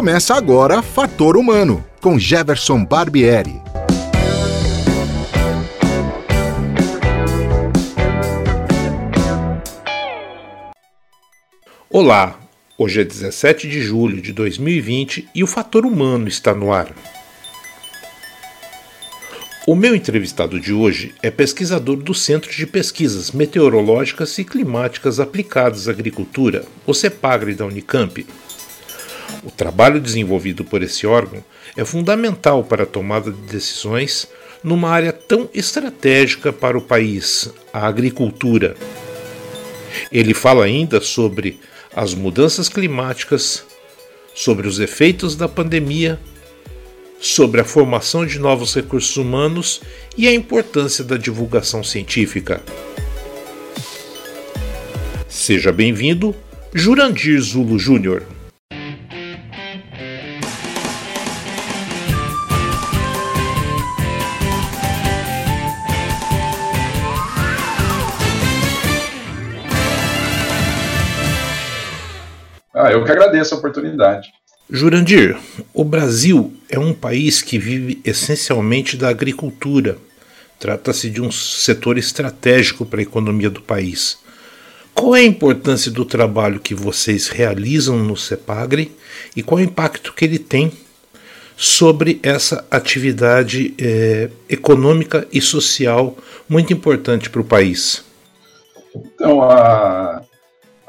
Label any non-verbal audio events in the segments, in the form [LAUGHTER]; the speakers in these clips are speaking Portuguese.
Começa agora Fator Humano, com Jefferson Barbieri. Olá, hoje é 17 de julho de 2020 e o Fator Humano está no ar. O meu entrevistado de hoje é pesquisador do Centro de Pesquisas Meteorológicas e Climáticas Aplicadas à Agricultura, o CEPAGRE da Unicamp. O trabalho desenvolvido por esse órgão é fundamental para a tomada de decisões numa área tão estratégica para o país, a agricultura. Ele fala ainda sobre as mudanças climáticas, sobre os efeitos da pandemia sobre a formação de novos recursos humanos e a importância da divulgação científica. Seja bem-vindo, Jurandir Zulo Júnior. Ah, eu que agradeço a oportunidade. Jurandir, o Brasil é um país que vive essencialmente da agricultura. Trata-se de um setor estratégico para a economia do país. Qual é a importância do trabalho que vocês realizam no CEPAGRE e qual é o impacto que ele tem sobre essa atividade é, econômica e social muito importante para o país? Então, a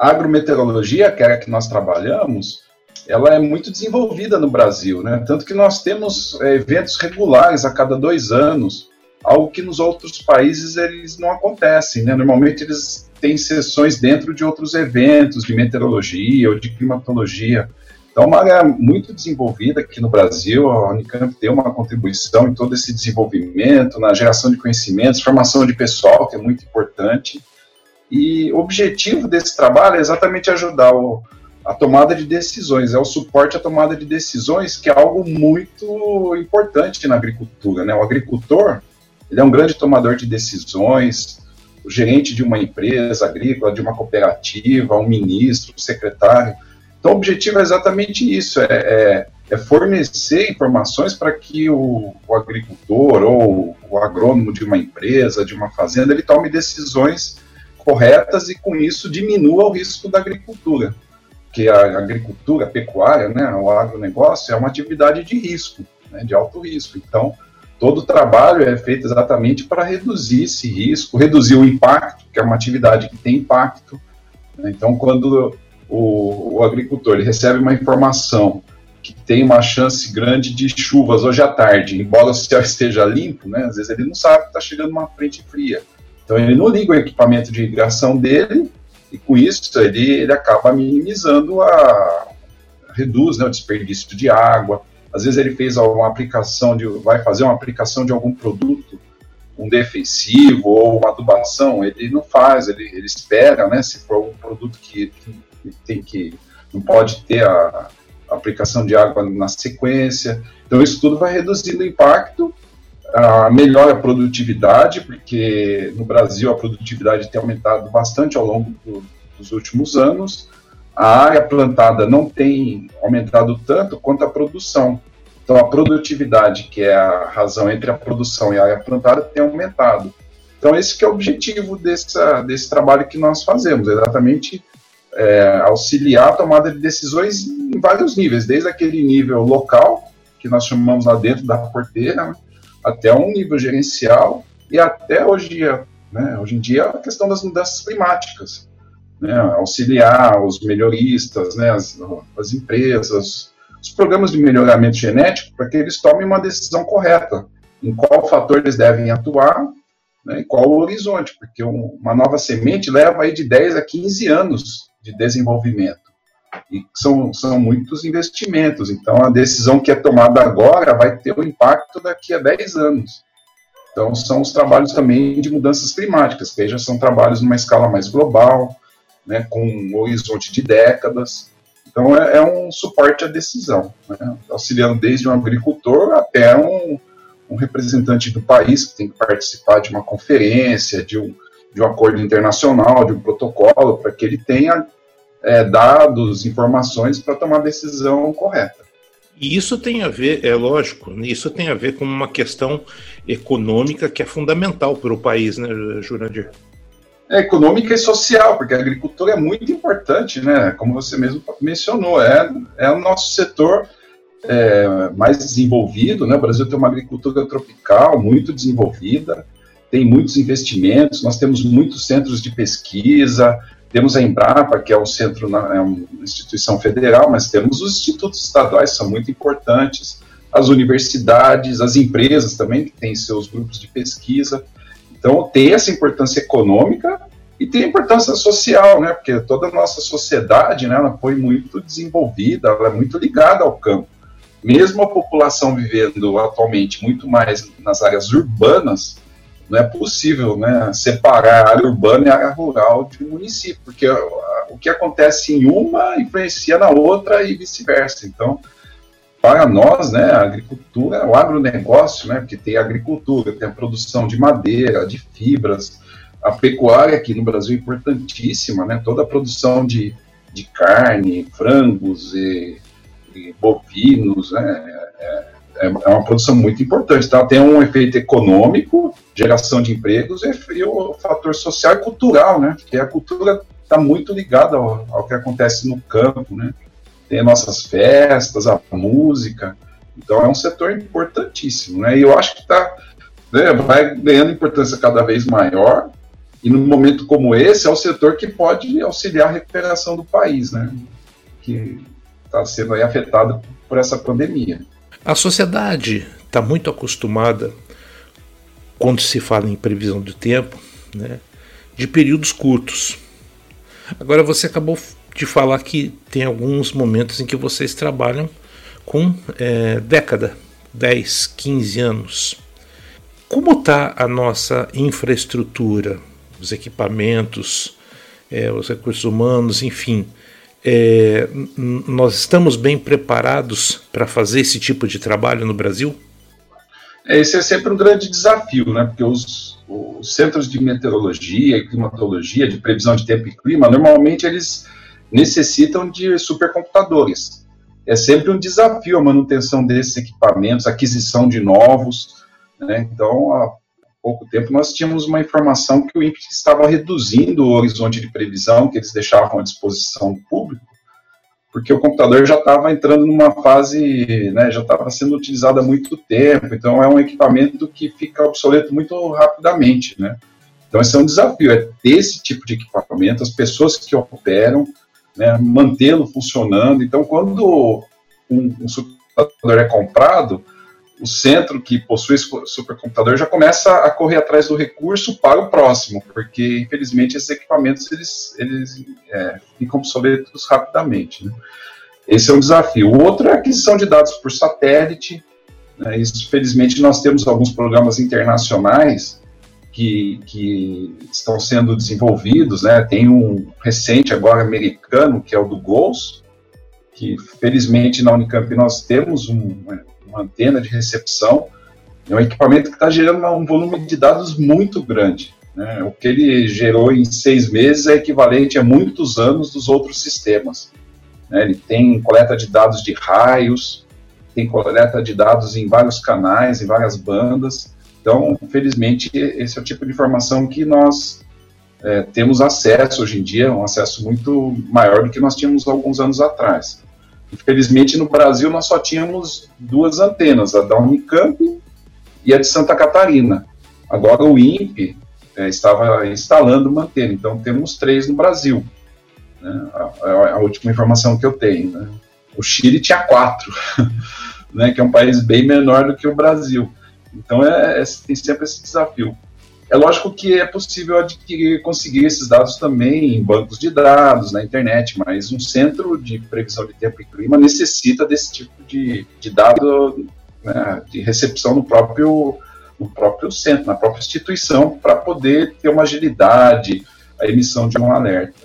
agrometeorologia, que é a que nós trabalhamos, ela é muito desenvolvida no Brasil, né? Tanto que nós temos é, eventos regulares a cada dois anos, algo que nos outros países eles não acontecem, né? Normalmente eles têm sessões dentro de outros eventos de meteorologia ou de climatologia. Então, é uma área muito desenvolvida aqui no Brasil, a Unicamp tem uma contribuição em todo esse desenvolvimento, na geração de conhecimentos, formação de pessoal, que é muito importante. E o objetivo desse trabalho é exatamente ajudar o, a tomada de decisões, é o suporte à tomada de decisões, que é algo muito importante na agricultura. Né? O agricultor ele é um grande tomador de decisões, o gerente de uma empresa agrícola, de uma cooperativa, um ministro, um secretário. Então, o objetivo é exatamente isso: é, é, é fornecer informações para que o, o, agricultor ou o agrônomo de uma empresa, de uma fazenda, ele tome decisões corretas e, com isso, diminua o risco da agricultura que a agricultura, a pecuária, né, o agronegócio é uma atividade de risco, né, de alto risco. Então, todo o trabalho é feito exatamente para reduzir esse risco, reduzir o impacto, que é uma atividade que tem impacto. Né. Então, quando o, o agricultor recebe uma informação que tem uma chance grande de chuvas hoje à tarde, embora o céu [LAUGHS] esteja limpo, né, às vezes ele não sabe que está chegando uma frente fria. Então, ele não liga o equipamento de irrigação dele e com isso ele, ele acaba minimizando a reduz né, o desperdício de água. Às vezes ele fez uma aplicação de vai fazer uma aplicação de algum produto um defensivo ou uma adubação, ele não faz, ele, ele espera, né, se for um produto que, tem que não pode ter a, a aplicação de água na sequência. Então isso tudo vai reduzindo o impacto a melhora a produtividade, porque no Brasil a produtividade tem aumentado bastante ao longo do, dos últimos anos. A área plantada não tem aumentado tanto quanto a produção. Então a produtividade, que é a razão entre a produção e a área plantada, tem aumentado. Então esse é o objetivo dessa, desse trabalho que nós fazemos, exatamente é, auxiliar a tomada de decisões em vários níveis, desde aquele nível local, que nós chamamos lá dentro da porteira, né? Até um nível gerencial e até hoje, né, hoje em dia a questão das mudanças climáticas, né, auxiliar os melhoristas, né, as, as empresas, os programas de melhoramento genético para que eles tomem uma decisão correta em qual fator eles devem atuar né, e qual o horizonte, porque um, uma nova semente leva aí de 10 a 15 anos de desenvolvimento e são, são muitos investimentos. Então, a decisão que é tomada agora vai ter um impacto daqui a 10 anos. Então, são os trabalhos também de mudanças climáticas, que já são trabalhos numa escala mais global, né, com um horizonte de décadas. Então, é, é um suporte à decisão, né, auxiliando desde um agricultor até um, um representante do país que tem que participar de uma conferência, de um, de um acordo internacional, de um protocolo, para que ele tenha é, dados, informações para tomar a decisão correta. E isso tem a ver, é lógico, isso tem a ver com uma questão econômica que é fundamental para o país, né, Jurandir? É econômica e social, porque a agricultura é muito importante, né? Como você mesmo mencionou, é, é o nosso setor é, mais desenvolvido, né? O Brasil tem uma agricultura tropical muito desenvolvida, tem muitos investimentos, nós temos muitos centros de pesquisa, temos a Embrapa, que é o centro, é uma instituição federal, mas temos os institutos estaduais, que são muito importantes, as universidades, as empresas também, que têm seus grupos de pesquisa. Então, tem essa importância econômica e tem importância social, né? Porque toda a nossa sociedade, né, ela foi muito desenvolvida, ela é muito ligada ao campo. Mesmo a população vivendo atualmente muito mais nas áreas urbanas, não é possível né, separar a área urbana e a área rural de um município, porque o que acontece em uma influencia na outra e vice-versa. Então, para nós, né, a agricultura, o agronegócio, né, porque tem a agricultura, tem a produção de madeira, de fibras, a pecuária aqui no Brasil é importantíssima, né, toda a produção de, de carne, frangos e, e bovinos, né, é, é, é uma produção muito importante. Então, tem um efeito econômico, geração de empregos, e, o fator social e cultural, né, porque a cultura está muito ligada ao, ao que acontece no campo, né, tem nossas festas, a música. Então é um setor importantíssimo, né? E eu acho que tá, né, vai ganhando importância cada vez maior. E num momento como esse, é o setor que pode auxiliar a recuperação do país, né? Que está sendo afetado por essa pandemia. A sociedade está muito acostumada, quando se fala em previsão do tempo, né, de períodos curtos. Agora você acabou de falar que tem alguns momentos em que vocês trabalham com é, década, 10, 15 anos. Como está a nossa infraestrutura, os equipamentos, é, os recursos humanos, enfim? É, nós estamos bem preparados para fazer esse tipo de trabalho no Brasil? É, esse é sempre um grande desafio, né? Porque os, os centros de meteorologia e climatologia, de previsão de tempo e clima, normalmente eles necessitam de supercomputadores. É sempre um desafio a manutenção desses equipamentos, aquisição de novos. Né? Então, há pouco tempo, nós tínhamos uma informação que o INPE estava reduzindo o horizonte de previsão que eles deixavam à disposição do público, porque o computador já estava entrando numa fase, né, já estava sendo utilizado há muito tempo, então é um equipamento que fica obsoleto muito rapidamente, né? Então esse é um desafio, é ter esse tipo de equipamento, as pessoas que operam, né, mantê-lo funcionando. Então, quando um, um supercomputador é comprado, o centro que possui supercomputador já começa a correr atrás do recurso para o próximo, porque infelizmente esses equipamentos eles, eles é, ficam obsoletos rapidamente. Né? Esse é um desafio. Outro é a aquisição de dados por satélite. Né? Isso, felizmente, nós temos alguns programas internacionais que, que estão sendo desenvolvidos, né? Tem um recente agora americano, que é o do GOLS, que felizmente na Unicamp nós temos um, uma antena de recepção, é um equipamento que está gerando um volume de dados muito grande. Né? O que ele gerou em seis meses é equivalente a muitos anos dos outros sistemas. Né? Ele tem coleta de dados de raios, tem coleta de dados em vários canais, em várias bandas, então, felizmente, esse é o tipo de informação que nós é, temos acesso hoje em dia, um acesso muito maior do que nós tínhamos alguns anos atrás. Infelizmente, no Brasil, nós só tínhamos duas antenas, a da Unicamp e a de Santa Catarina. Agora, o INPE é, estava instalando uma antena, então temos três no Brasil. Né, a, a, última informação que eu tenho. Né. O Chile tinha quatro, [LAUGHS] né, que é um país bem menor do que o Brasil. Então é, é, tem sempre esse desafio. É lógico que é possível adquirir, conseguir esses dados também em bancos de dados, na internet, mas um centro de previsão de tempo e clima necessita desse tipo de, de dado né, de recepção no próprio, no próprio centro, na própria instituição, para poder ter uma agilidade, a emissão de um alerta.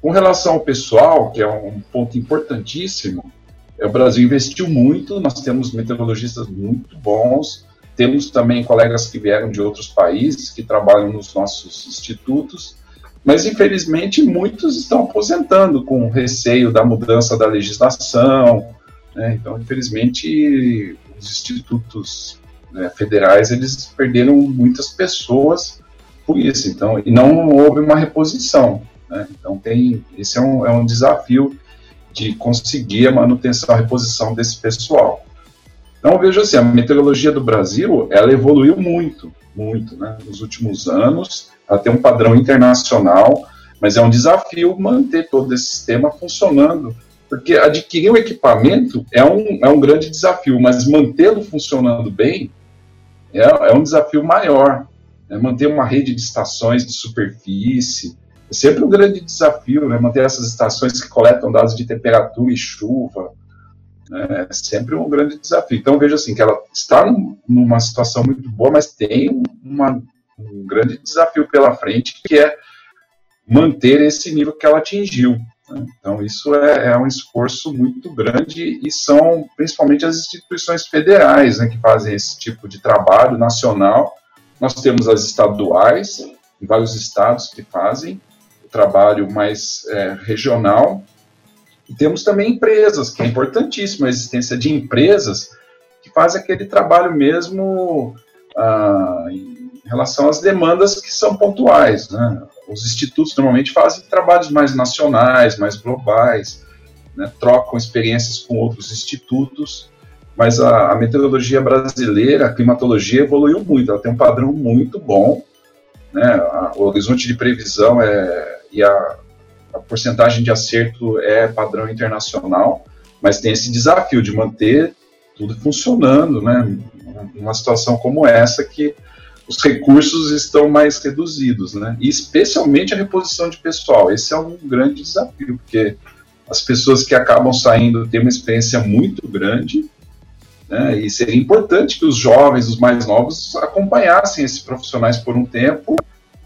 Com relação ao pessoal, que é um ponto importantíssimo, é, o Brasil investiu muito, nós temos meteorologistas muito bons, temos também colegas que vieram de outros países, que trabalham nos nossos institutos, mas infelizmente muitos estão aposentando com receio da mudança da legislação, Né? Então, infelizmente, os institutos né, federais eles perderam muitas pessoas por isso. Então, e não houve uma reposição. Né? Então, tem esse é um, é um desafio de conseguir a manutenção, a reposição desse pessoal. Então, veja assim, a meteorologia do Brasil, ela evoluiu muito, muito, né? Nos últimos anos, ela tem um padrão internacional, mas é um desafio manter todo esse sistema funcionando porque adquirir um equipamento é um, é um grande desafio, mas mantê-lo funcionando bem é, é um desafio maior. É manter uma rede de estações de superfície é sempre um grande desafio, né? manter essas estações que coletam dados de temperatura e chuva. Né? É sempre um grande desafio. Então, veja assim, que ela está numa situação muito boa, mas tem uma, um grande desafio pela frente, que é manter esse nível que ela atingiu. Né? Então, isso é, é, um esforço muito grande e são principalmente as instituições federais né, que fazem esse tipo de trabalho nacional. Nós temos as estaduais, em vários estados que fazem o trabalho mais é, regional, e temos também empresas, que é importantíssima a existência de empresas que fazem aquele trabalho mesmo ah, em relação às demandas que são pontuais. Né? os institutos normalmente fazem trabalhos mais nacionais, mais globais, né, trocam experiências com outros institutos, mas a, a, metodologia brasileira, a climatologia evoluiu muito, ela tem um padrão muito bom, né, a, o horizonte de previsão é, e a porcentagem de acerto é padrão internacional, mas tem esse desafio de manter tudo funcionando, né, numa situação como essa que os recursos estão mais reduzidos, né? E especialmente a reposição de pessoal. Esse é um grande desafio, porque as pessoas que acabam saindo têm uma experiência muito grande, né? E seria importante que os jovens, os mais novos, acompanhassem esses profissionais por um tempo,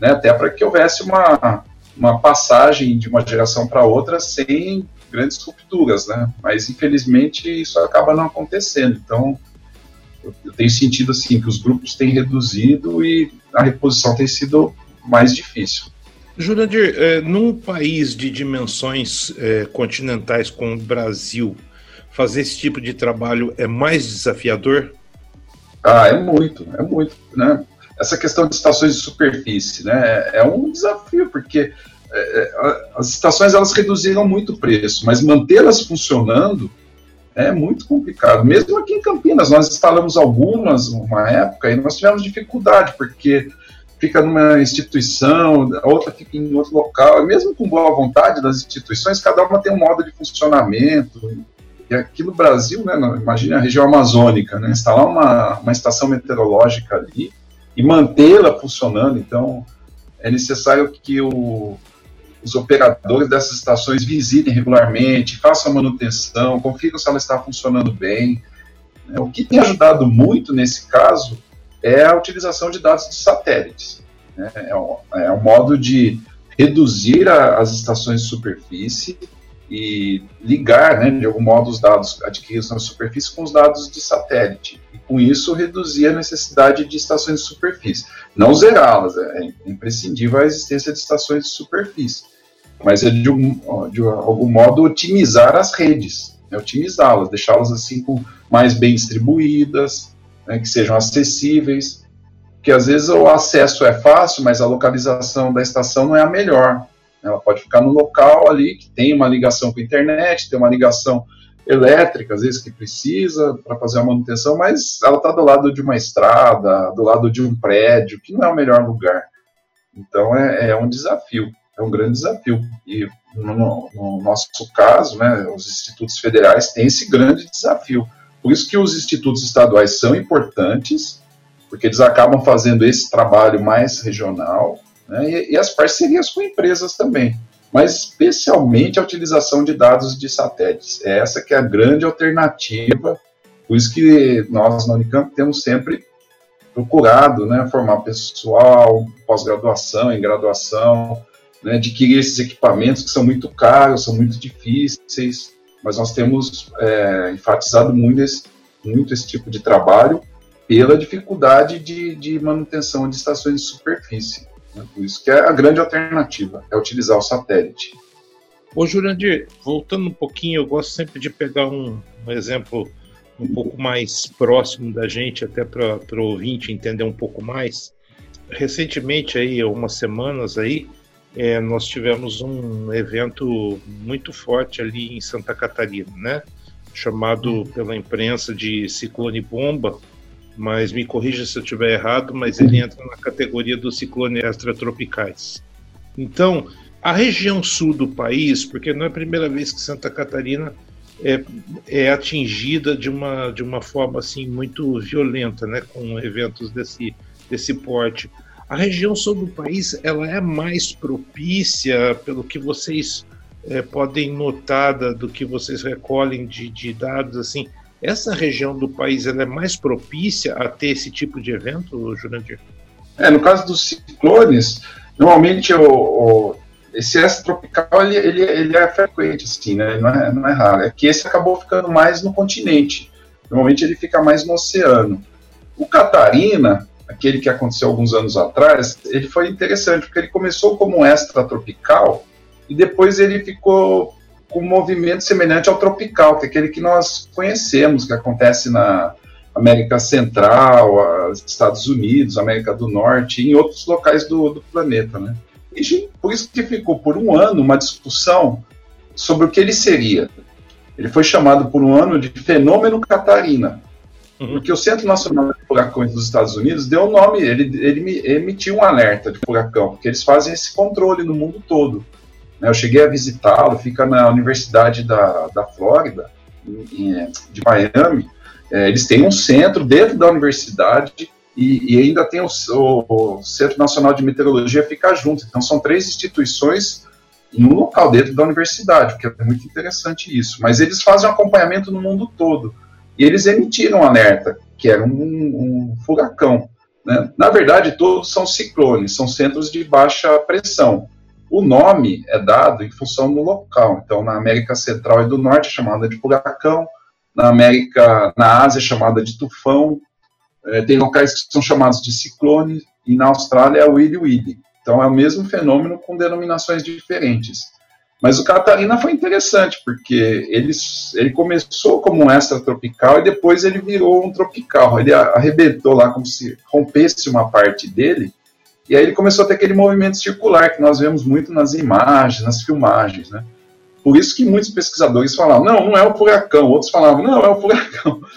né? Até para que houvesse uma, uma passagem de uma geração para outra sem grandes rupturas, né? Mas infelizmente isso acaba não acontecendo. Então eu tenho sentido assim que os grupos têm reduzido e a reposição tem sido mais difícil. Jurandir, é, num país de dimensões é, continentais como o Brasil, fazer esse tipo de trabalho é mais desafiador? Ah, é muito, é muito, né? Essa questão de estações de superfície, né, é, é um desafio, porque é, é as estações elas reduziram muito o preço, mas mantê-las funcionando é muito complicado. Mesmo aqui em Campinas, nós instalamos algumas uma época e nós tivemos dificuldade, porque fica numa instituição, a outra fica em outro local, e mesmo com boa vontade das instituições, cada uma tem um modo de funcionamento. E aqui no Brasil, né, imagine a região amazônica, né, instalar uma, uma estação meteorológica ali e mantê-la funcionando, então é necessário que o, os operadores dessas estações visitem regularmente, façam manutenção, confiram se ela está funcionando bem. É, o que tem ajudado muito nesse caso é a utilização de dados de satélites. Né? É, um, é um modo de reduzir a, as estações de superfície e ligar, né, de algum modo, os dados adquiridos na superfície com os dados de satélite. Com isso reduzir a necessidade de estações de superfície. Não zerá-las, é imprescindível a existência de estações de superfície mas é de, um, de algum modo otimizar as redes, né, otimizá-las, deixá-las assim com mais bem distribuídas, né, que sejam acessíveis, que às vezes o acesso é fácil, mas a localização da estação não é a melhor. Ela pode ficar no local ali que tem uma ligação com a internet, tem uma ligação elétrica, às vezes que precisa para fazer a manutenção, mas ela está do lado de uma estrada, do lado de um prédio, que não é o melhor lugar. Então é, é um desafio é um grande desafio. E no, no, nosso caso, né, os institutos federais têm esse grande desafio. Por isso que os institutos estaduais são importantes, porque eles acabam fazendo esse trabalho mais regional, né, e, e as parcerias com empresas também mas especialmente a utilização de dados de satélites. É essa que é a grande alternativa, por isso que nós na Unicamp temos sempre procurado né, formar pessoal, pós-graduação, em graduação, né, adquirir esses equipamentos que são muito caros, são muito difíceis, mas nós temos é, enfatizado muito esse, muito esse tipo de trabalho pela dificuldade de, de manutenção de estações de superfície. Né, por isso que é a grande alternativa, é utilizar o satélite. Ô, Jurandir, voltando um pouquinho, eu gosto sempre de pegar um, um exemplo um pouco mais próximo da gente, até para o ouvinte entender um pouco mais. Recentemente, aí, umas semanas aí, é, nós tivemos um evento muito forte ali em Santa Catarina, né? Chamado pela imprensa de ciclone bomba, mas me corrija se eu estiver errado, mas ele entra na categoria dos ciclones extratropicais. Então, a região sul do país, porque não é a primeira vez que Santa Catarina é, é atingida de uma, de uma forma assim muito violenta, né, com eventos desse, desse porte. A região sul do país ela é mais propícia, pelo que vocês é, podem notar do que vocês recolhem de, de dados assim, essa região do país ela é mais propícia a ter esse tipo de evento, Jurandir? É, no caso dos ciclones, normalmente o, o esse extratropical ele, ele, ele é frequente, assim, né? Não é, não é raro. É que esse acabou ficando mais no continente. Normalmente ele fica mais no oceano. O Catarina, aquele que aconteceu alguns anos atrás, ele foi interessante, porque ele começou como um extratropical e depois ele ficou com um movimento semelhante ao tropical, que é aquele que nós conhecemos, que acontece na América Central, Estados Unidos, América do Norte e em outros locais do, do planeta, né? E por isso que ficou por um ano uma discussão sobre o que ele seria. Ele foi chamado por um ano de fenômeno Catarina, uhum. porque o Centro Nacional de Furacões dos Estados Unidos deu o nome, ele, ele emitiu um alerta de furacão, porque eles fazem esse controle no mundo todo. Né, eu cheguei a visitá-lo, fica na Universidade da, da Flórida, em, de Miami. É, eles têm um centro dentro da universidade e, e ainda tem o, o, o, Centro Nacional de Meteorologia fica junto. Então são três instituições em um local dentro da universidade, que é muito interessante isso. Mas eles fazem um acompanhamento no mundo todo. E eles emitiram um alerta, que era um, um furacão. Né? Na verdade, todos são ciclones, são centros de baixa pressão. O nome é dado em função do local. Então, na América Central e do Norte é chamada de furacão, na América, na Ásia é chamada de tufão, é, tem locais que são chamados de ciclone, e na Austrália é o Willy Willy. Então é o mesmo fenômeno com denominações diferentes. Mas o Catarina foi interessante, porque ele, ele começou como um extratropical e depois ele virou um tropical. Ele arrebentou lá como se rompesse uma parte dele e aí ele começou a ter aquele movimento circular que nós vemos muito nas imagens, nas filmagens, né? Por isso que muitos pesquisadores falavam, não, não é o furacão. Outros falavam, não, é o furacão. [LAUGHS]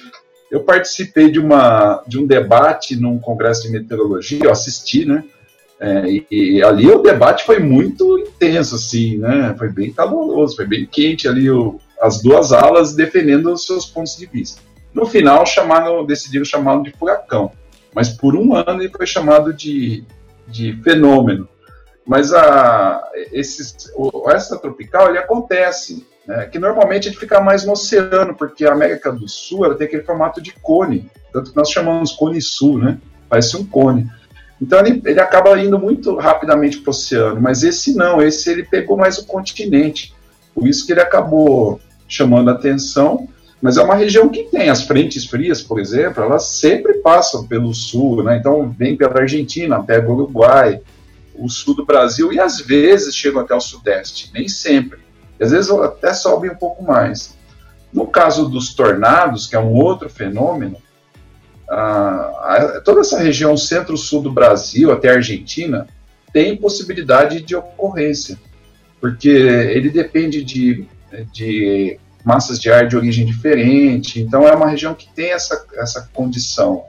Eu participei de, uma, de um debate num congresso de meteorologia, eu assisti, né? É, e, e, ali o debate foi muito intenso, assim, né? Foi bem caloroso, foi bem quente ali o, as duas alas defendendo os seus pontos de vista. No final, chamaram, decidiram chamá-lo de furacão, mas por um ano ele foi chamado de de fenômeno. Mas a, esses, o extratropical ele acontece, né, que normalmente ele fica mais no oceano, porque a América do Sul ela tem aquele formato de cone, tanto que nós chamamos cone sul, né? Parece um cone. Então ele, ele acaba indo muito rapidamente para o oceano, mas esse não, esse ele pegou mais o continente. Por isso que ele acabou chamando a atenção mas é uma região que tem as frentes frias, por exemplo, elas sempre passam pelo sul, né? Então vem pela Argentina, pega o Uruguai, o sul do Brasil e às vezes chegam até o sudeste, nem sempre. E às vezes até sobem um pouco mais. No caso dos tornados, que é um outro fenômeno, a, a, toda essa região centro-sul do Brasil até a Argentina tem possibilidade de ocorrência, porque ele depende de, de massas de ar de origem diferente. Então é uma região que tem essa, essa condição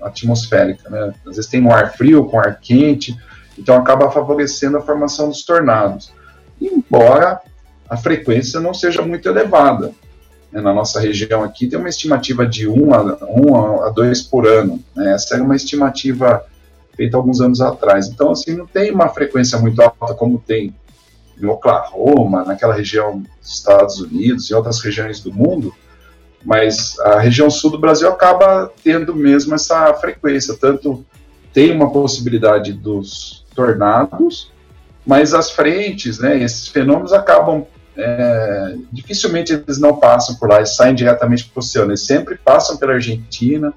atmosférica. Né? Às vezes tem um ar frio com ar quente, então acaba favorecendo a formação dos tornados. Embora a frequência não seja muito elevada. Né? Na nossa região aqui tem uma estimativa de 1 a, 1 a 2 por ano. Né? Essa era uma estimativa feita alguns anos atrás. Então, assim, não tem uma frequência muito alta como tem em Oklahoma, naquela região dos Estados Unidos e outras regiões do mundo, mas a região sul do Brasil acaba tendo mesmo essa frequência, tanto tem uma possibilidade dos tornados, mas as frentes, né, esses fenômenos acabam é, dificilmente eles não passam por lá, eles saem diretamente para o oceano, eles sempre passam pela Argentina,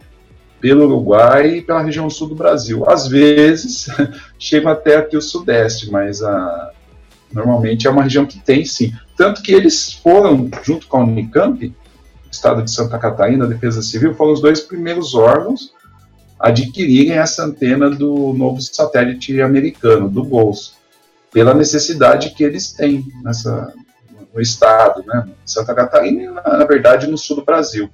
pelo Uruguai e pela região sul do Brasil. Às vezes [LAUGHS] chegam até aqui o sudeste, mas a, Normalmente é uma região que tem, sim. Tanto que eles foram, junto com a Unicamp, Estado de Santa Catarina, a Defesa Civil, foram os dois primeiros órgãos a adquirirem essa antena do novo satélite americano, do GOLS, pela necessidade que eles têm nessa, no estado, né, Santa Catarina e, na, na verdade, no sul do Brasil.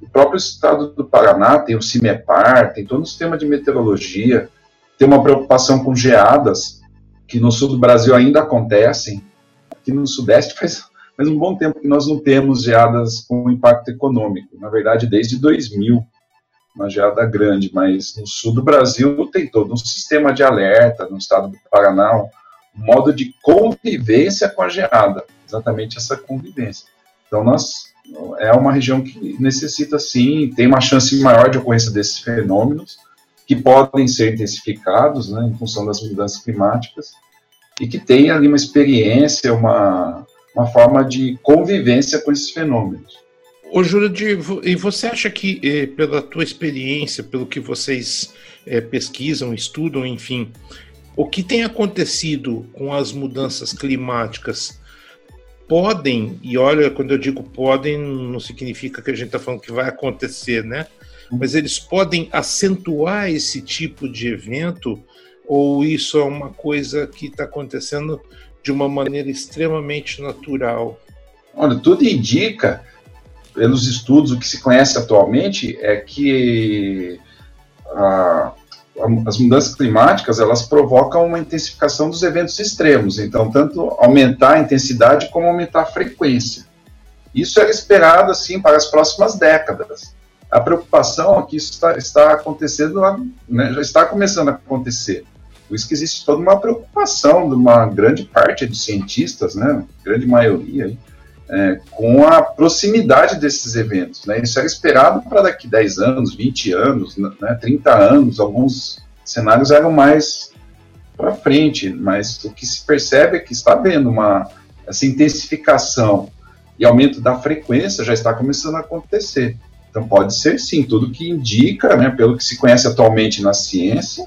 O próprio estado do Paraná tem o CIMEPAR, tem todo o sistema de meteorologia, tem uma preocupação com geadas, que no sul do Brasil ainda acontecem, aqui no sudeste faz, faz um bom tempo que nós não temos geadas com impacto econômico, na verdade desde 2000, uma geada grande, mas no sul do Brasil tem todo um sistema de alerta, no estado do Paraná, um modo de convivência com a geada, exatamente essa convivência. Então nós é uma região que necessita sim, tem uma chance maior de ocorrência desses fenômenos, que podem ser intensificados né, em função das mudanças climáticas, e que tem ali uma experiência, uma, uma forma de convivência com esses fenômenos. Ô, Jurandir, e você acha que, eh, pela tua experiência, pelo que vocês eh, pesquisam, estudam, enfim, o que tem acontecido com as mudanças climáticas podem, e olha, quando eu digo podem, não significa que a gente está falando que vai acontecer, né? Mas eles podem acentuar esse tipo de evento ou isso é uma coisa que está acontecendo de uma maneira extremamente natural? Olha, tudo indica, pelos estudos, o que se conhece atualmente é que a, as mudanças climáticas elas provocam uma intensificação dos eventos extremos. Então, tanto aumentar a intensidade como aumentar a frequência. Isso era esperado assim para as próximas décadas a preocupação é que isso está, está acontecendo, né, já está começando a acontecer. Por isso que existe toda uma preocupação de uma grande parte de cientistas, né, grande maioria, é, com a proximidade desses eventos. Né? Isso era esperado para daqui 10 anos, 20 anos, né, 30 anos, alguns cenários eram mais para frente, mas o que se percebe é que está havendo uma essa intensificação e aumento da frequência já está começando a acontecer. Então pode ser sim, tudo que indica, né, pelo que se conhece atualmente na ciência,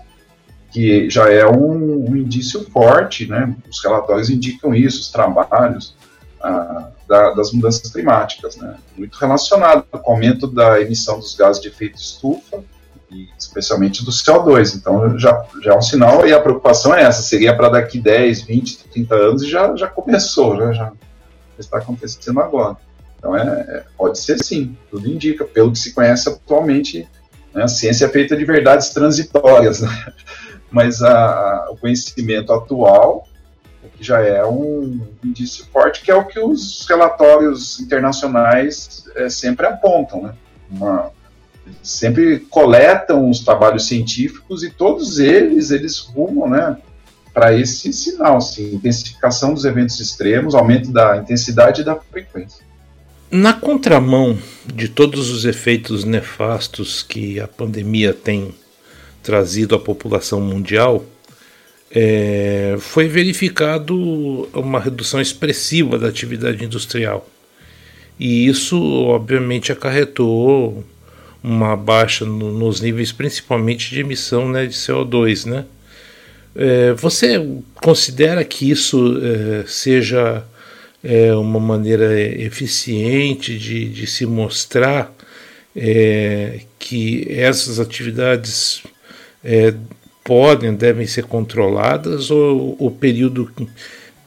que já é um, um indício forte, né, os relatórios indicam isso, os trabalhos ah, da, das mudanças climáticas, né, muito relacionado com o aumento da emissão dos gases de efeito estufa, e especialmente do CO2, então já, já é um sinal, e a preocupação é essa, seria para daqui 10, 20, 30 anos, e já, já começou, né, já está acontecendo agora. Então, é, é, pode ser sim, tudo indica, pelo que se conhece atualmente, né, a ciência é feita de verdades transitórias, né? [LAUGHS] mas a, o conhecimento atual que já é um indício forte, que é o que os relatórios internacionais é, sempre apontam, né? Uma, sempre coletam os trabalhos científicos e todos eles eles rumam, né, para esse sinal, sim, intensificação dos eventos extremos, aumento da intensidade e da frequência. Na contramão de todos os efeitos nefastos que a pandemia tem trazido à população mundial, é, foi verificado uma redução expressiva da atividade industrial. E isso, obviamente, acarretou uma baixa no, nos níveis, principalmente de emissão né, de CO2. Né? É, você considera que isso é, seja é uma maneira eficiente de, de se mostrar é, que essas atividades é, podem, devem ser controladas, ou o período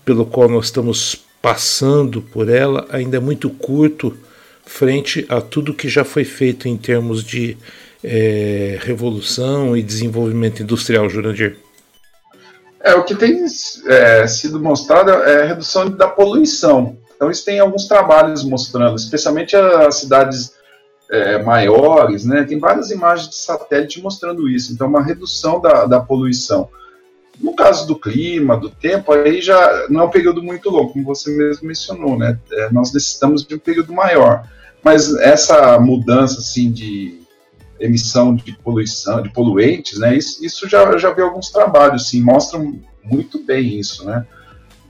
pelo qual nós estamos passando por ela ainda é muito curto frente a tudo que já foi feito em termos de é, revolução e desenvolvimento industrial, Jurandir? É, o que tem é, sido mostrado é a redução da poluição. Então, isso tem alguns trabalhos mostrando, especialmente as cidades é, maiores, né? Tem várias imagens de satélite mostrando isso. Então, uma redução da, da poluição. No caso do clima, do tempo, aí já não é um período muito longo, como você mesmo mencionou, né? É, nós necessitamos de um período maior. Mas essa mudança, assim, de emissão de poluição, de poluentes, né? Isso, isso já, já vi alguns trabalhos, sim, mostram muito bem isso, né?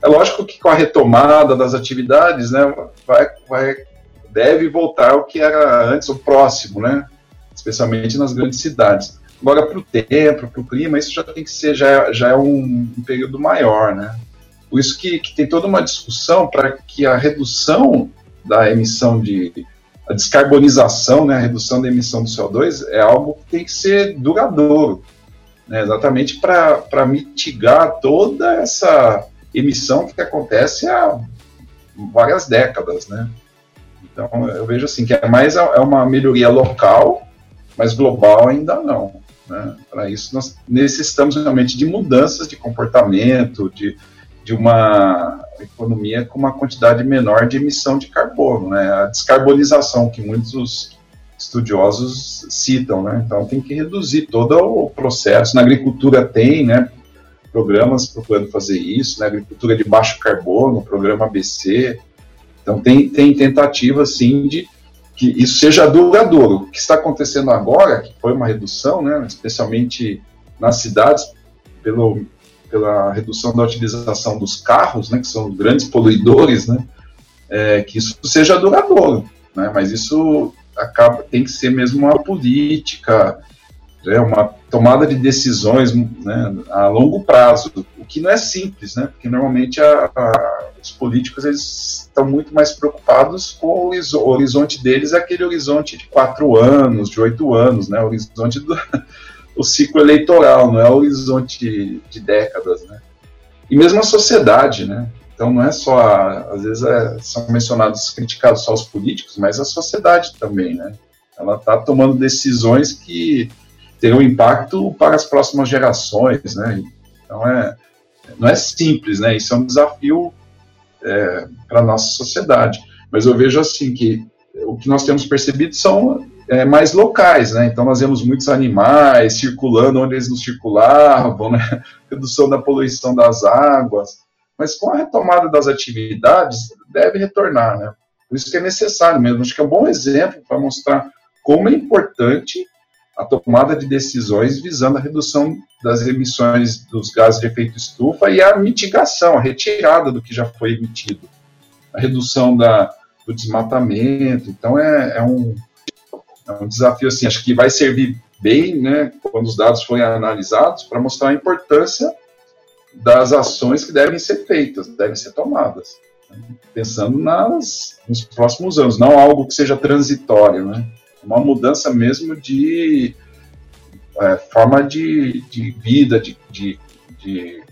É lógico que com a retomada das atividades, né, vai, vai, deve voltar ao que era antes, o próximo, né? Especialmente nas grandes cidades. Agora, para o tempo, para o clima, isso já tem que ser, já, já é um, um período maior, né? Por isso que, que tem toda uma discussão para que a redução da emissão de a descarbonização, né, a redução da emissão do CO2 é algo que tem que ser duradouro, né, exatamente para mitigar toda essa emissão que acontece há várias décadas, né. Então eu vejo assim que é mais é uma melhoria local, mas global ainda não. Né? Para isso nós necessitamos realmente de mudanças de comportamento, de, de uma economia com uma quantidade menor de emissão de carbono, né? A descarbonização que muitos estudiosos citam, né? Então tem que reduzir todo o processo. Na agricultura tem, né? Programas procurando fazer isso, na agricultura de baixo carbono, programa ABC. Então tem, tem tentativa, sim, de que isso seja duradouro. O que está acontecendo agora, que foi uma redução, né? Especialmente nas cidades, pelo pela redução da utilização dos carros, né, que são grandes poluidores, né, é, que isso seja duradouro, né, mas isso acaba tem que ser mesmo uma política, né, uma tomada de decisões né, a longo prazo, o que não é simples, né, porque normalmente a, a, os políticos eles estão muito mais preocupados com o horizonte deles, é aquele horizonte de quatro anos, de oito anos, né, o horizonte do [LAUGHS] o ciclo eleitoral, não é o horizonte de décadas, né? E mesmo a sociedade, né? Então não é só, às vezes é, são mencionados, criticados só os políticos, mas a sociedade também, né? Ela está tomando decisões que terão impacto para as próximas gerações, né? Então é, não é simples, né? Isso é um desafio é, para a nossa sociedade. Mas eu vejo assim que o que nós temos percebido são é, mais locais, né? Então nós vemos muitos animais circulando onde eles não circulavam, né? [LAUGHS] Redução da poluição das águas. Mas com a retomada das atividades, deve retornar, né? Por isso que é necessário mesmo. Acho que é um bom exemplo para mostrar como é importante a tomada de decisões visando a redução das emissões dos gases de efeito estufa e a mitigação, a retirada do que já foi emitido, a redução da, do desmatamento. Então, é, é um, é um desafio assim, acho que vai servir bem, né, quando os dados forem analisados, para mostrar a importância das ações que devem ser feitas, devem ser tomadas, né, pensando nas, nos próximos anos, não algo que seja transitório, né, uma mudança mesmo de é, forma de, de vida, de, de, de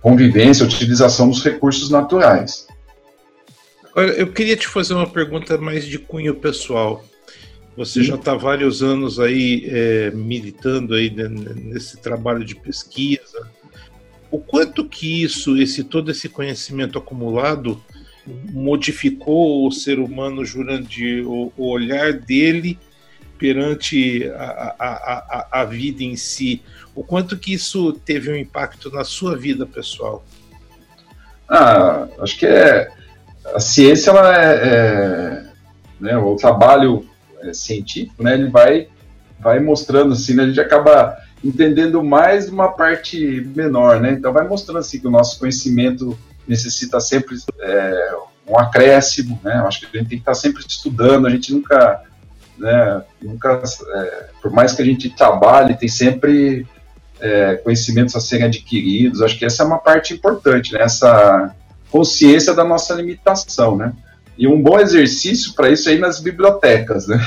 convivência, utilização dos recursos naturais. Agora, eu queria te fazer uma pergunta mais de cunho pessoal. Você já está vários anos aí é, militando aí nesse trabalho de pesquisa. O quanto que isso, esse todo esse conhecimento acumulado, modificou o ser humano, Jurandir, o, o olhar dele perante a, a, a, a, vida em si? O quanto que isso teve um impacto na sua vida pessoal? Ah, acho que é a ciência ela é, é né, o trabalho é, científico, né, ele vai, vai mostrando assim, né, a gente acaba entendendo mais uma parte menor, né, então vai mostrando assim que o nosso conhecimento necessita sempre é, um acréscimo, né, eu acho que a gente tem que estar sempre estudando, a gente nunca, né, nunca, é, por mais que a gente trabalhe, tem sempre é, conhecimentos a serem adquiridos, acho que essa é uma parte importante, né, essa consciência da nossa limitação, né, e um bom exercício para isso é ir nas bibliotecas, né?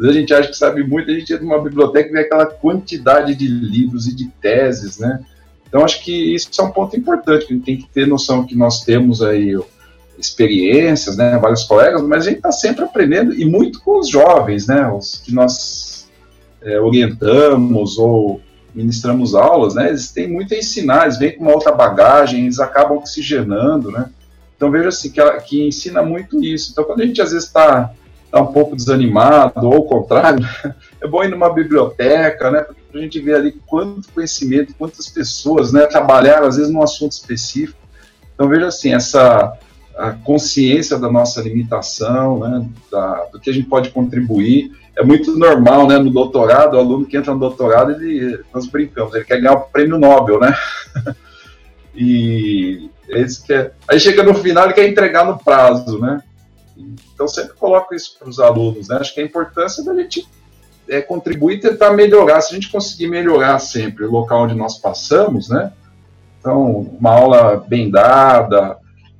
a gente acha que sabe muito, a gente entra numa biblioteca e vê aquela quantidade de livros e de teses, né? Então, acho que isso é um ponto importante, que a gente tem que ter noção que nós temos aí experiências, né, vários colegas, mas a gente está sempre aprendendo, e muito com os jovens, né, os que nós é, orientamos ou ministramos aulas, né, eles têm muito a ensinar, eles vêm com uma outra bagagem, eles acabam oxigenando, né, então vejo assim que, ela, que ensina muito isso. Então quando a gente às vezes está tá um pouco desanimado ou ao contrário, [LAUGHS] é bom ir numa biblioteca, né, para a gente ver ali quanto conhecimento, quantas pessoas, né, trabalharam às vezes num assunto específico. Então vejo assim essa a consciência da nossa limitação, né, da, do que a gente pode contribuir. É muito normal, né, no doutorado, o aluno que entra no doutorado, ele, nós brincamos, ele quer ganhar o prêmio Nobel, né? [LAUGHS] e esse quer, aí chega no final e quer entregar no prazo, né? Então sempre coloco isso para os alunos, né? Acho que a importância da gente é, contribuir e tentar melhorar. Se a gente conseguir melhorar sempre o local onde nós passamos, né? Então, uma aula bem dada,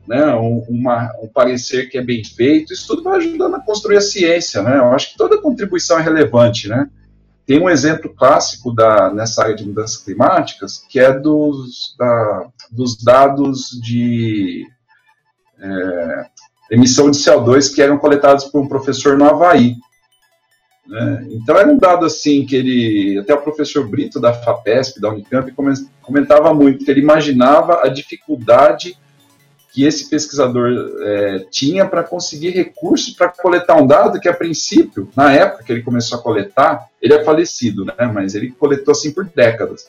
né, um, uma, um parecer que é bem feito, isso tudo vai ajudando a construir a ciência, né? Eu acho que toda contribuição é relevante, né? Tem um exemplo clássico da, nessa área de mudanças climáticas, que é dos, da, dos dados de é, emissão de CO2 que eram coletados por um professor no Havaí. Né? Então era um dado assim que ele, até o professor Brito da FAPESP, da Unicamp, comentava muito, que ele imaginava a dificuldade que esse pesquisador é, tinha para conseguir recursos para coletar um dado que, a princípio, na época que ele começou a coletar, ele é falecido, né? Mas ele coletou assim por décadas.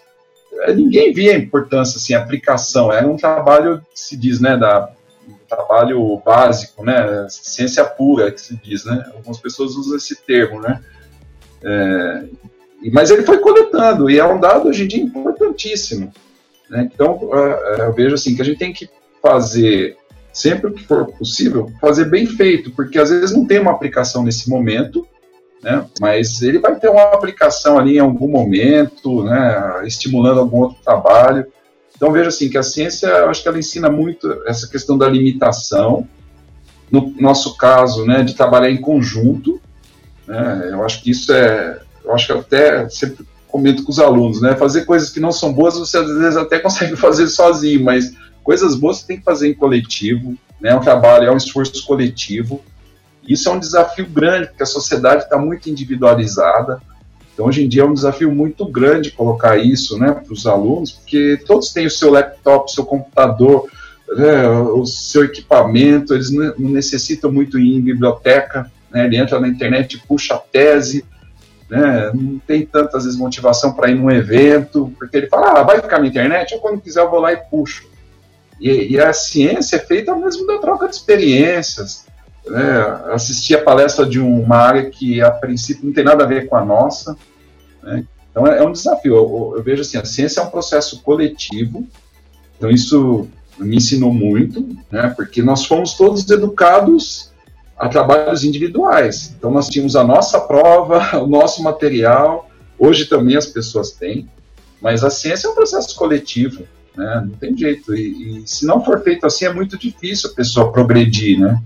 É, ninguém via a importância, assim, a aplicação. Era um trabalho se diz, né, da um trabalho básico, né, ciência pura que se diz, né. Algumas pessoas usam esse termo, né. É, mas ele foi coletando e é um dado hoje em dia importantíssimo. Né? Então, eu vejo assim que a gente tem que fazer, sempre que for possível, fazer bem feito, porque às vezes não tem uma aplicação nesse momento, né, mas ele vai ter uma aplicação ali em algum momento, né, estimulando algum outro trabalho. Então veja assim que a ciência, eu acho que ela ensina muito essa questão da limitação, no nosso caso, né, de trabalhar em conjunto. Né, eu acho que isso é, eu acho que até sempre comento com os alunos, né, fazer coisas que não são boas você às vezes até [LAUGHS] consegue fazer sozinho, mas Coisas boas você tem que fazer em coletivo, né? É um trabalho, é um esforço coletivo. Isso é um desafio grande, porque a sociedade está muito individualizada. Então, hoje em dia é um desafio muito grande colocar isso né, para os alunos, porque todos têm o seu laptop, seu computador, né, o seu equipamento, eles não necessitam muito ir em biblioteca, né, ele entra na internet puxa a tese, né, não tem tantas vezes motivação para ir num evento, porque ele fala, ah, vai ficar na internet, ou quando quiser eu vou lá e puxo. E, e, a ciência é feita mesmo da troca de experiências. Né? Assistir a palestra de uma área que, a princípio, não tem nada a ver com a nossa. Né? Então, é, é, um desafio. Eu, eu, vejo assim, a ciência é um processo coletivo. Então, isso me ensinou muito, né? porque nós fomos todos educados a trabalhos individuais. Então, nós tínhamos a nossa prova, [LAUGHS] o nosso material. Hoje também as pessoas têm. Mas a ciência é um processo coletivo né? Não tem jeito. E, e, se não for feito assim, é muito difícil a pessoa progredir, né?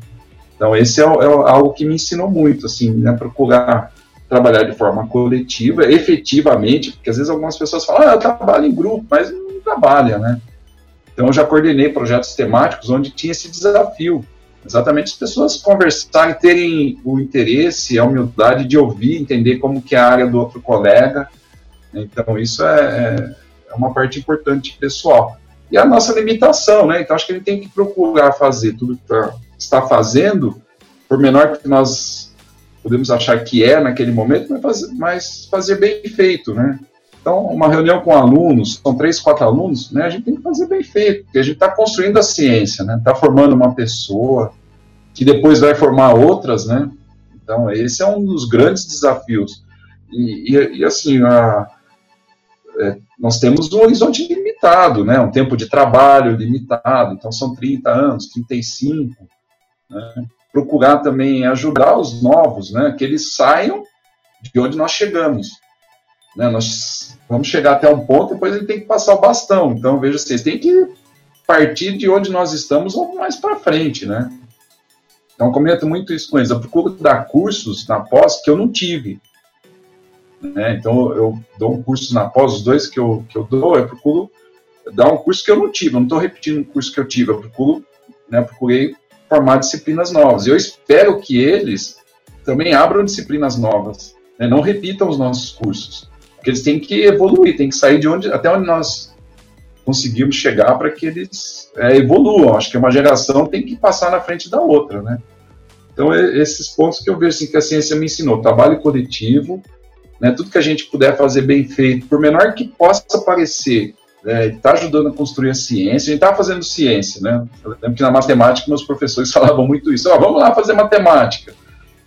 Então, esse é, é algo que me ensinou muito, assim, né? Procurar trabalhar de forma coletiva, efetivamente, porque às vezes algumas pessoas falam, ah, eu trabalho em grupo, mas não trabalha, né? Então, eu já coordenei projetos temáticos onde tinha esse desafio. Exatamente as pessoas conversarem, terem o interesse, a humildade de ouvir, entender como que é a área do outro colega. Então, isso é, é é uma parte importante pessoal. E a nossa limitação, né? Então acho que gente tem que procurar fazer tudo que tá, está fazendo, por menor que nós podemos achar que é naquele momento, mas fazer, mas fazer bem feito, né? Então, uma reunião com alunos, são três, quatro alunos, né? A gente tem que fazer bem feito, porque a gente está construindo a ciência, né? Está formando uma pessoa que depois vai formar outras, né? Então, esse é um dos grandes desafios. E, e, e assim, a, é, nós temos um horizonte limitado, né, um tempo de trabalho limitado, então são 30 anos, 35, né, procurar também ajudar os novos, né, que eles saiam de onde nós chegamos. Né, nós vamos chegar até um ponto, depois ele tem que passar o bastão, então veja, vocês têm que partir de onde nós estamos ou mais para frente, né. Então, comento muito isso com eles. Eu procuro dar cursos na pós que eu não tive. Né? Então, eu dou um curso na pós, os dois que eu, que eu dou, eu procuro dar um curso que eu não tive, eu não estou repetindo um curso que eu tive, eu procuro, né, procurei formar disciplinas novas. Eu espero que eles também abram disciplinas novas, né, não repitam os nossos cursos, porque eles têm que evoluir, têm que sair de onde, até onde nós conseguimos chegar para que eles é, evoluam. Acho que uma geração tem que passar na frente da outra, né? Então, esses pontos que eu vejo assim, que a ciência me ensinou: trabalho coletivo, né, tudo que a gente puder fazer bem feito, por menor que possa parecer, né, está ajudando a construir a ciência. A gente está fazendo ciência, né? Eu lembro que na matemática meus professores [LAUGHS] falavam muito isso. Oh, vamos lá fazer matemática.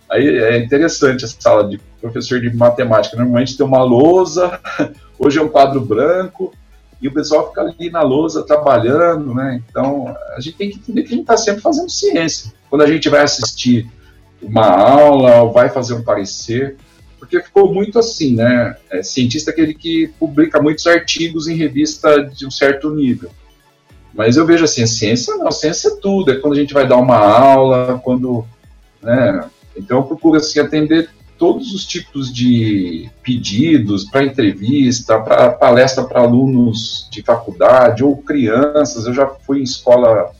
Aí é interessante essa sala de professor de matemática. Normalmente tem uma lousa, [LAUGHS] hoje é um quadro branco, e o pessoal fica ali na lousa trabalhando, né? Então a gente tem que entender que a gente está sempre fazendo ciência. Quando a gente vai assistir uma aula, ou vai fazer um parecer, porque ficou muito assim, né? É, cientista é aquele que publica muitos artigos em revista de um certo nível. Mas eu vejo assim, a ciência não, ciência é tudo, é quando a gente vai dar uma aula, quando. Né, então eu procuro assim, atender todos os tipos de pedidos para entrevista, para palestra para alunos de faculdade ou crianças. Eu já fui em escola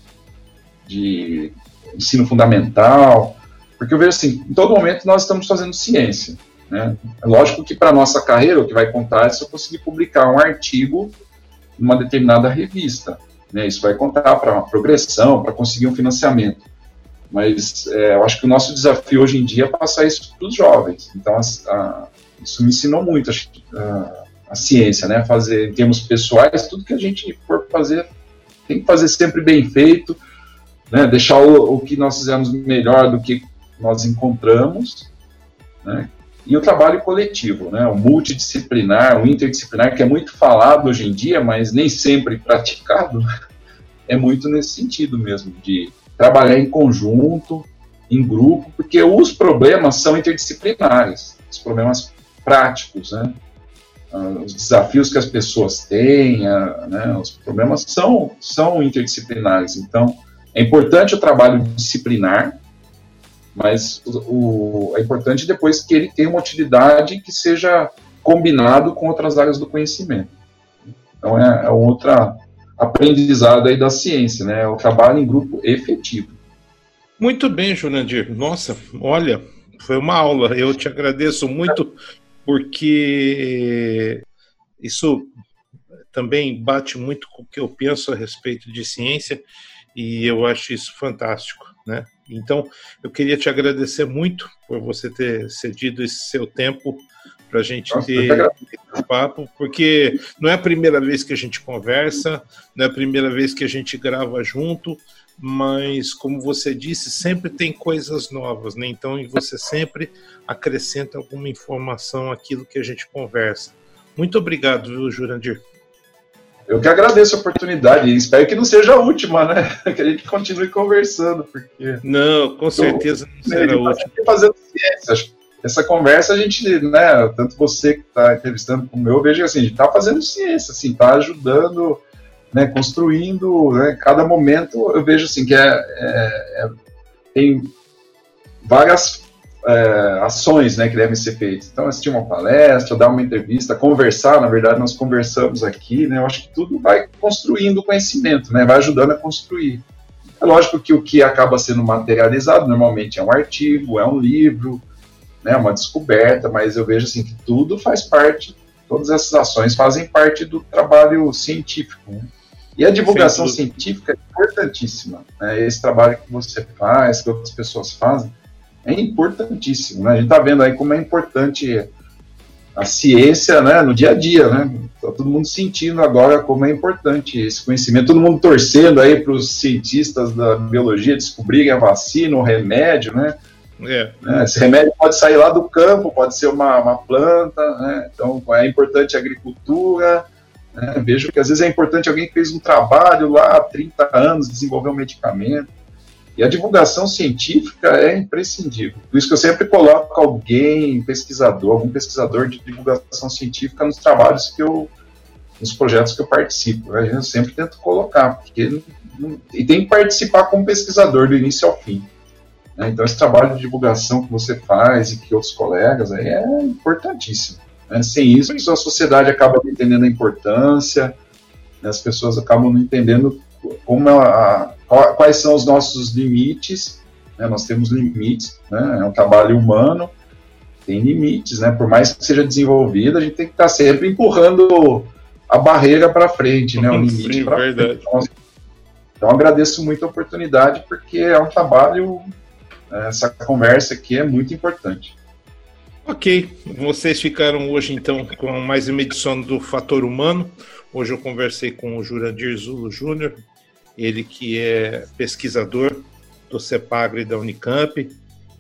de ensino fundamental, porque eu vejo assim, em todo momento nós estamos fazendo ciência. Né? Lógico que para nossa carreira, o que vai contar é se eu conseguir publicar um artigo numa determinada revista. Né? Isso vai contar para uma progressão, para conseguir um financiamento. Mas é, eu acho que o nosso desafio hoje em dia é passar isso para os jovens. Então, a, a, isso me ensinou muito a, a, ciência, né? Fazer em termos pessoais, tudo que a gente for fazer tem que fazer sempre bem feito, né? Deixar o, o que nós fizemos melhor do que nós encontramos, né? E o trabalho coletivo, né? O multidisciplinar, o interdisciplinar, que é muito falado hoje em dia, mas nem sempre praticado, [LAUGHS] é muito nesse sentido mesmo, de trabalhar em conjunto, em grupo, porque os problemas são interdisciplinares, os problemas práticos, né? Uh, os desafios que as pessoas têm, uh, né? os problemas são, são interdisciplinares. Então, é importante o trabalho disciplinar, mas o, o, é importante depois que ele tenha uma utilidade que seja combinado com outras áreas do conhecimento. Então, é, é outra aprendizado aí da ciência, né? O trabalho em grupo efetivo. Muito bem, Jurandir. Nossa, olha, foi uma aula. Eu te agradeço muito porque isso também bate muito com o que eu penso a respeito de ciência e eu acho isso fantástico, né? Então, eu queria te agradecer muito por você ter cedido esse seu tempo para a gente Nossa, ter esse papo, porque não é a primeira vez que a gente conversa, não é a primeira vez que a gente grava junto, mas como você disse, sempre tem coisas novas, né? Então, você sempre acrescenta alguma informação àquilo que a gente conversa. Muito obrigado, viu, Jurandir? Eu que agradeço a oportunidade e espero que não seja a última, né? [LAUGHS] Que a gente continue conversando, porque. Não, com certeza não será a última. Fazendo ciência. Essa conversa a gente, né? Tanto você que está entrevistando como eu, vejo assim, a gente está fazendo ciência, assim, está ajudando, né? Construindo, né? Cada momento eu vejo assim que é, é, é tem várias é, ações né, que devem ser feitas. Então, assistir uma palestra, dar uma entrevista, conversar, na verdade, nós conversamos aqui, né, eu acho que tudo vai construindo conhecimento, né, vai ajudando a construir. É lógico que o que acaba sendo materializado normalmente é um artigo, é um livro, né, uma descoberta, mas eu vejo assim que tudo faz parte, todas essas ações fazem parte do trabalho científico. Né? E a divulgação científica é importantíssima. Né? Esse trabalho que você faz, que outras pessoas fazem, é importantíssimo. Né? A gente está vendo aí como é importante a ciência né, no dia a dia, né? Está todo mundo sentindo agora como é importante esse conhecimento, todo mundo torcendo aí para os cientistas da biologia descobrirem a vacina, o remédio, né? É. Né, esse remédio pode sair lá do campo, pode ser uma, uma planta, né? Então é importante a agricultura. Né? Vejo que às vezes é importante alguém que fez um trabalho lá há 30 anos, desenvolver um medicamento. E a divulgação científica é imprescindível. Por isso que eu sempre coloco alguém, pesquisador, algum pesquisador de divulgação científica nos trabalhos que eu, nos projetos que eu participo. Né? Eu sempre tento colocar, porque e tem que participar como pesquisador do início ao fim. Né? Então esse trabalho de divulgação que você faz e que outros colegas aí é importantíssimo. Né? Sem isso, a sociedade acaba não entendendo a importância, né? as pessoas acabam não entendendo como é a, quais são os nossos limites, né? nós temos limites, né? é um trabalho humano, tem limites, né? por mais que seja desenvolvido, a gente tem que estar sempre empurrando a barreira para frente, né? o limite para frente. Então, então, agradeço muito a oportunidade, porque é um trabalho, né? essa conversa aqui é muito importante. Ok, vocês ficaram hoje então com mais uma edição do Fator Humano. Hoje eu conversei com o Jurandir Zulo Júnior, ele que é pesquisador do CEPAGRE da Unicamp.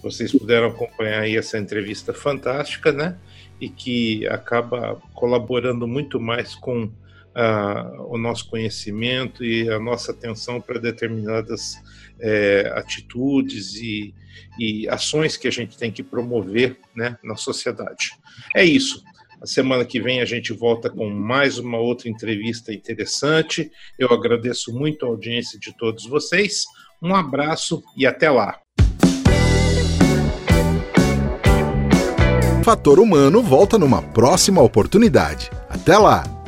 Vocês puderam acompanhar aí essa entrevista fantástica, né? E que acaba colaborando muito mais com uh, o nosso conhecimento e a nossa atenção para determinadas é, atitudes e, e ações que a gente tem que promover né, na sociedade. É isso. A semana que vem a gente volta com mais uma outra entrevista interessante. Eu agradeço muito a audiência de todos vocês. Um abraço e até lá. Fator Humano volta numa próxima oportunidade. Até lá!